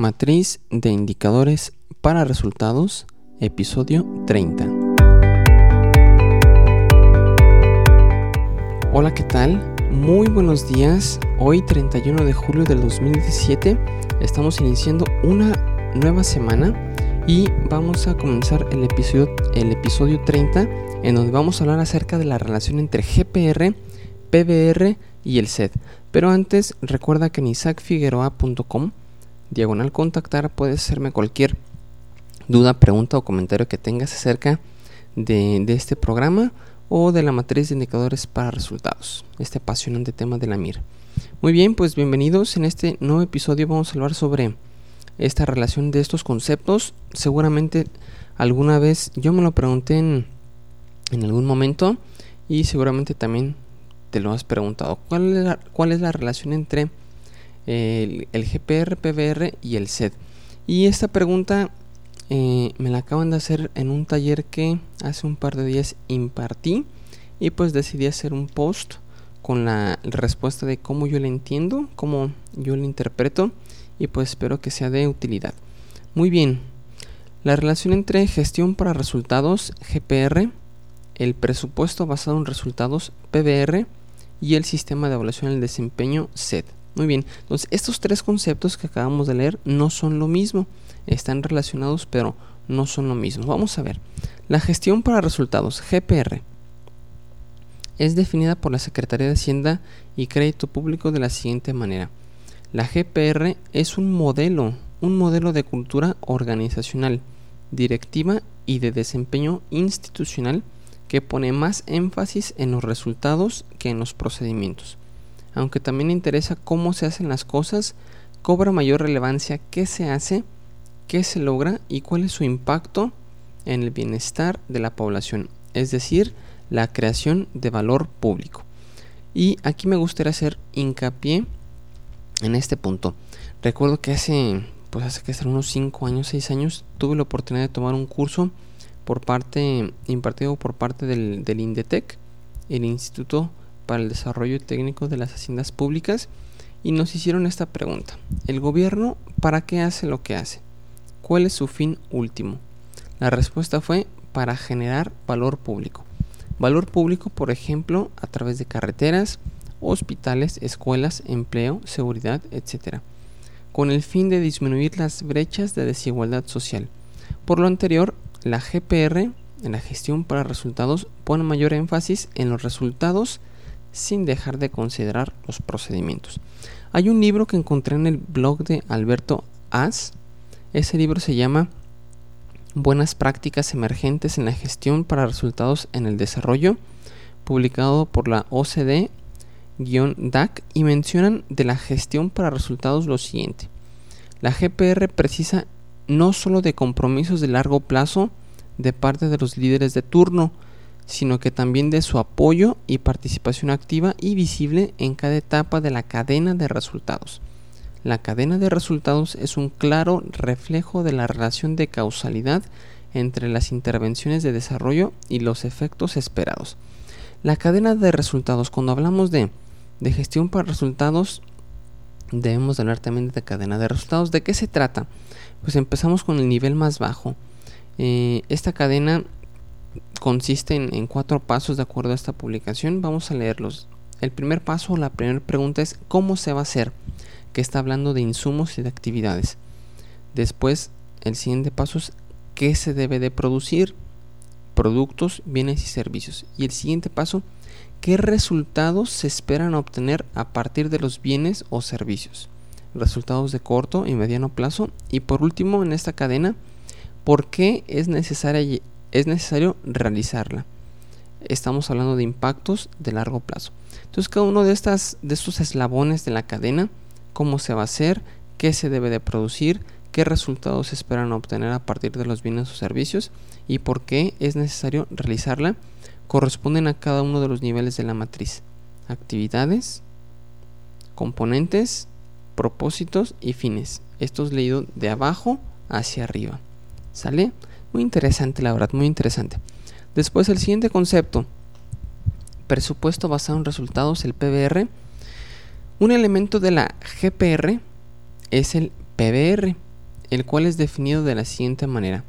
Matriz de indicadores para resultados, episodio 30. Hola, ¿qué tal? Muy buenos días. Hoy 31 de julio del 2017 estamos iniciando una nueva semana y vamos a comenzar el episodio, el episodio 30 en donde vamos a hablar acerca de la relación entre GPR, PBR y el SED. Pero antes recuerda que en isaacfigueroa.com diagonal contactar puedes hacerme cualquier duda, pregunta o comentario que tengas acerca de, este programa o de la matriz de indicadores para resultados, este apasionante tema de la MIR. Muy bien, pues bienvenidos. En este nuevo episodio vamos a hablar sobre esta relación de estos conceptos. Seguramente alguna vez yo me lo pregunté en, en algún momento y seguramente también te lo has preguntado. ¿Cuál cuál es la relación entre el, GPR, PBR y el SED? Y esta pregunta eh, me la acaban de hacer en un taller que hace un par de días impartí y pues decidí hacer un post con la respuesta de cómo yo la entiendo, cómo yo la interpreto y pues espero que sea de utilidad. Muy bien, la relación entre gestión para resultados, GPR, el presupuesto basado en resultados, PBR, y el sistema de evaluación del desempeño SED. Muy bien, entonces estos tres conceptos que acabamos de leer no son lo mismo, están relacionados pero no son lo mismo. Vamos a ver, la gestión para resultados, GPR, es definida por la Secretaría de Hacienda y Crédito Público de la siguiente manera. La GPR es un modelo, un modelo de cultura organizacional, directiva y de desempeño institucional que pone más énfasis en los resultados que en los procedimientos. Aunque también interesa cómo se hacen las cosas, cobra mayor relevancia qué se hace, qué se logra y cuál es su impacto en el bienestar de la población, es decir, la creación de valor público. Y aquí me gustaría hacer hincapié en este punto. Recuerdo que hace, pues hace que unos 5 años, 6 años, tuve la oportunidad de tomar un curso por parte, impartido por parte del, del INDETEC, el Instituto para el Desarrollo Técnico de las Haciendas Públicas, y nos hicieron esta pregunta. ¿El gobierno para qué hace lo que hace? ¿Cuál es su fin último? La respuesta fue para generar valor público. Valor público, por ejemplo, a través de carreteras, hospitales, escuelas, empleo, seguridad, etc., con el fin de disminuir las brechas de desigualdad social. Por lo anterior, la GPR, en la gestión para resultados, pone mayor énfasis en los resultados sin dejar de considerar los procedimientos. Hay un libro que encontré en el blog de Alberto As. Ese libro se llama Buenas prácticas emergentes en la gestión para resultados en el desarrollo, publicado por la OCDE-DAC y mencionan de la gestión para resultados lo siguiente. La GPR precisa no solo de compromisos de largo plazo de parte de los líderes de turno, sino que también de su apoyo y participación activa y visible en cada etapa de la cadena de resultados. La cadena de resultados es un claro reflejo de la relación de causalidad entre las intervenciones de desarrollo y los efectos esperados. La cadena de resultados, cuando hablamos de, de gestión para resultados, debemos hablar también de cadena de resultados. ¿De qué se trata? Pues empezamos con el nivel más bajo. Eh, esta cadena consiste en, en, cuatro pasos de acuerdo a esta publicación. Vamos a leerlos. El primer paso, la primera pregunta es ¿cómo se va a hacer? Que está hablando de insumos y de actividades. Después, el siguiente paso es ¿qué se debe de producir? Productos, bienes y servicios. Y el siguiente paso, ¿qué resultados se esperan obtener a partir de los bienes o servicios? resultados de corto y mediano plazo. Y por último, en esta cadena, ¿por qué es, necesaria, es necesario realizarla? Estamos hablando de impactos de largo plazo. Entonces, cada uno de, estas, de estos eslabones de la cadena, cómo se va a hacer, qué se debe de producir, qué resultados se esperan obtener a partir de los bienes o servicios y por qué es necesario realizarla, corresponden a cada uno de los niveles de la matriz. Actividades, componentes, propósitos y fines. Esto es leído de abajo hacia arriba. ¿Sale? Muy interesante, la verdad, muy interesante. Después el siguiente concepto, presupuesto basado en resultados, el PBR. Un elemento de la GPR es el PBR, el cual es definido de la siguiente manera.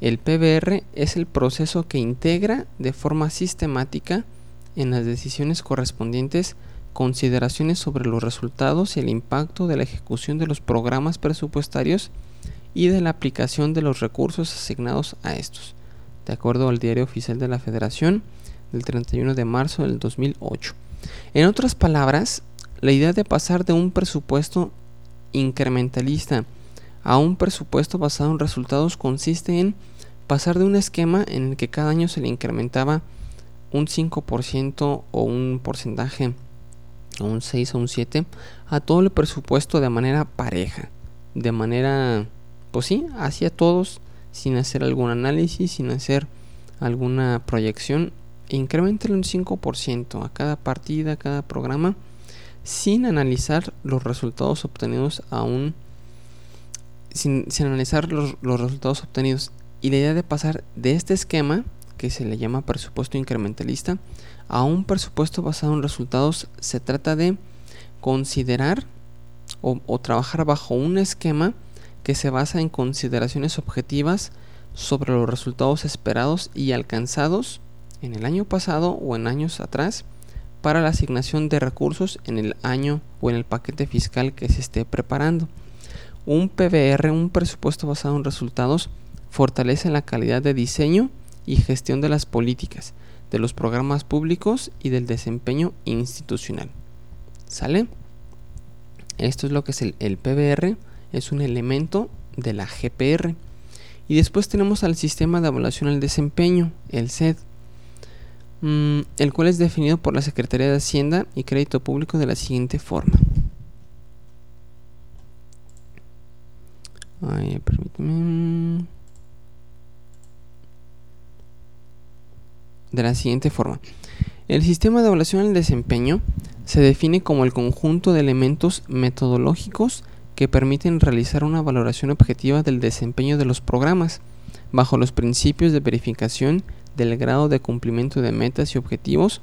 El PBR es el proceso que integra de forma sistemática en las decisiones correspondientes consideraciones sobre los resultados y el impacto de la ejecución de los programas presupuestarios y de la aplicación de los recursos asignados a estos, de acuerdo al Diario Oficial de la Federación del 31 de marzo del 2008. En otras palabras, la idea de pasar de un presupuesto incrementalista a un presupuesto basado en resultados consiste en pasar de un esquema en el que cada año se le incrementaba un 5% o un porcentaje, o un 6 o un 7, a todo el presupuesto de manera pareja, de manera, pues sí, hacia todos, sin hacer algún análisis, sin hacer alguna proyección, incrementale un 5% a cada partida, a cada programa, sin analizar los resultados obtenidos aún, sin, sin analizar los, los resultados obtenidos. Y la idea de pasar de este esquema que se le llama presupuesto incrementalista, a un presupuesto basado en resultados se trata de considerar o, trabajar bajo un esquema que se basa en consideraciones objetivas sobre los resultados esperados y alcanzados en el año pasado o en años atrás para la asignación de recursos en el año o en el paquete fiscal que se esté preparando. Un PBR, un presupuesto basado en resultados, fortalece la calidad de diseño y gestión de las políticas, de los programas públicos y del desempeño institucional. ¿Sale? Esto es lo que es el, PBR, es un elemento de la GPR. Y después tenemos al sistema de evaluación al desempeño, el SED, mm, el cual es definido por la Secretaría de Hacienda y Crédito Público de la siguiente forma. Ay, permíteme. de la siguiente forma. El sistema de evaluación del desempeño se define como el conjunto de elementos metodológicos que permiten realizar una valoración objetiva del desempeño de los programas, bajo los principios de verificación del grado de cumplimiento de metas y objetivos,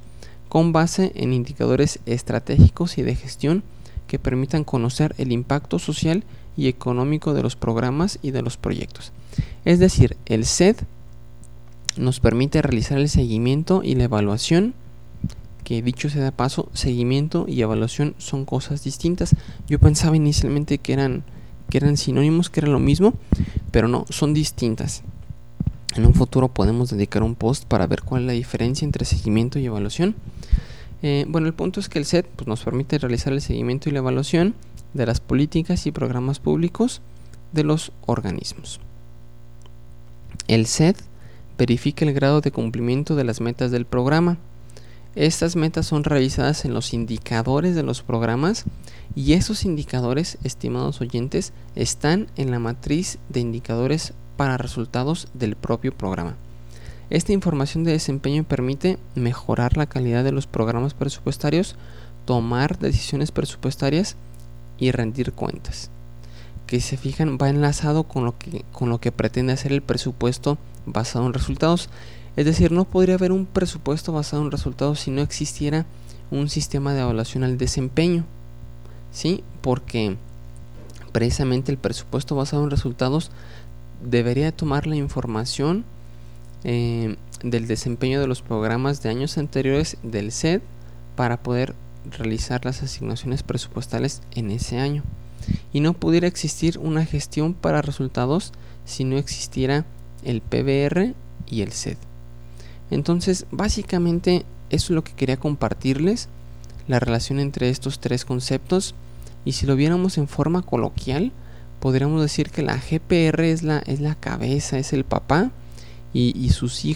con base en indicadores estratégicos y de gestión que permitan conocer el impacto social y económico de los programas y de los proyectos. Es decir, el SED nos permite realizar el seguimiento y la evaluación que dicho sea de paso, seguimiento y evaluación son cosas distintas. Yo pensaba inicialmente que eran, que eran sinónimos, que era lo mismo, pero no, son distintas. En un futuro podemos dedicar un post para ver cuál es la diferencia entre seguimiento y evaluación. Eh, bueno, el punto es que el SET pues, nos permite realizar el seguimiento y la evaluación de las políticas y programas públicos de los organismos. El SET verifica el grado de cumplimiento de las metas del programa. Estas metas son revisadas en los indicadores de los programas y esos indicadores, estimados oyentes, están en la matriz de indicadores para resultados del propio programa. Esta información de desempeño permite mejorar la calidad de los programas presupuestarios, tomar decisiones presupuestarias y rendir cuentas. Que se fijan va enlazado con lo que, con lo que pretende hacer el presupuesto basado en resultados. Es decir, no podría haber un presupuesto basado en resultados si no existiera un sistema de evaluación al desempeño. ¿Sí? Porque precisamente el presupuesto basado en resultados debería tomar la información eh, del desempeño de los programas de años anteriores del SED para poder realizar las asignaciones presupuestales en ese año. Y no pudiera existir una gestión para resultados si no existiera el PBR y el SED. Entonces, básicamente eso es lo que quería compartirles, la relación entre estos tres conceptos. Y si lo viéramos en forma coloquial, podríamos decir que la GPR es la, es la cabeza, es el papá, y, sus hijos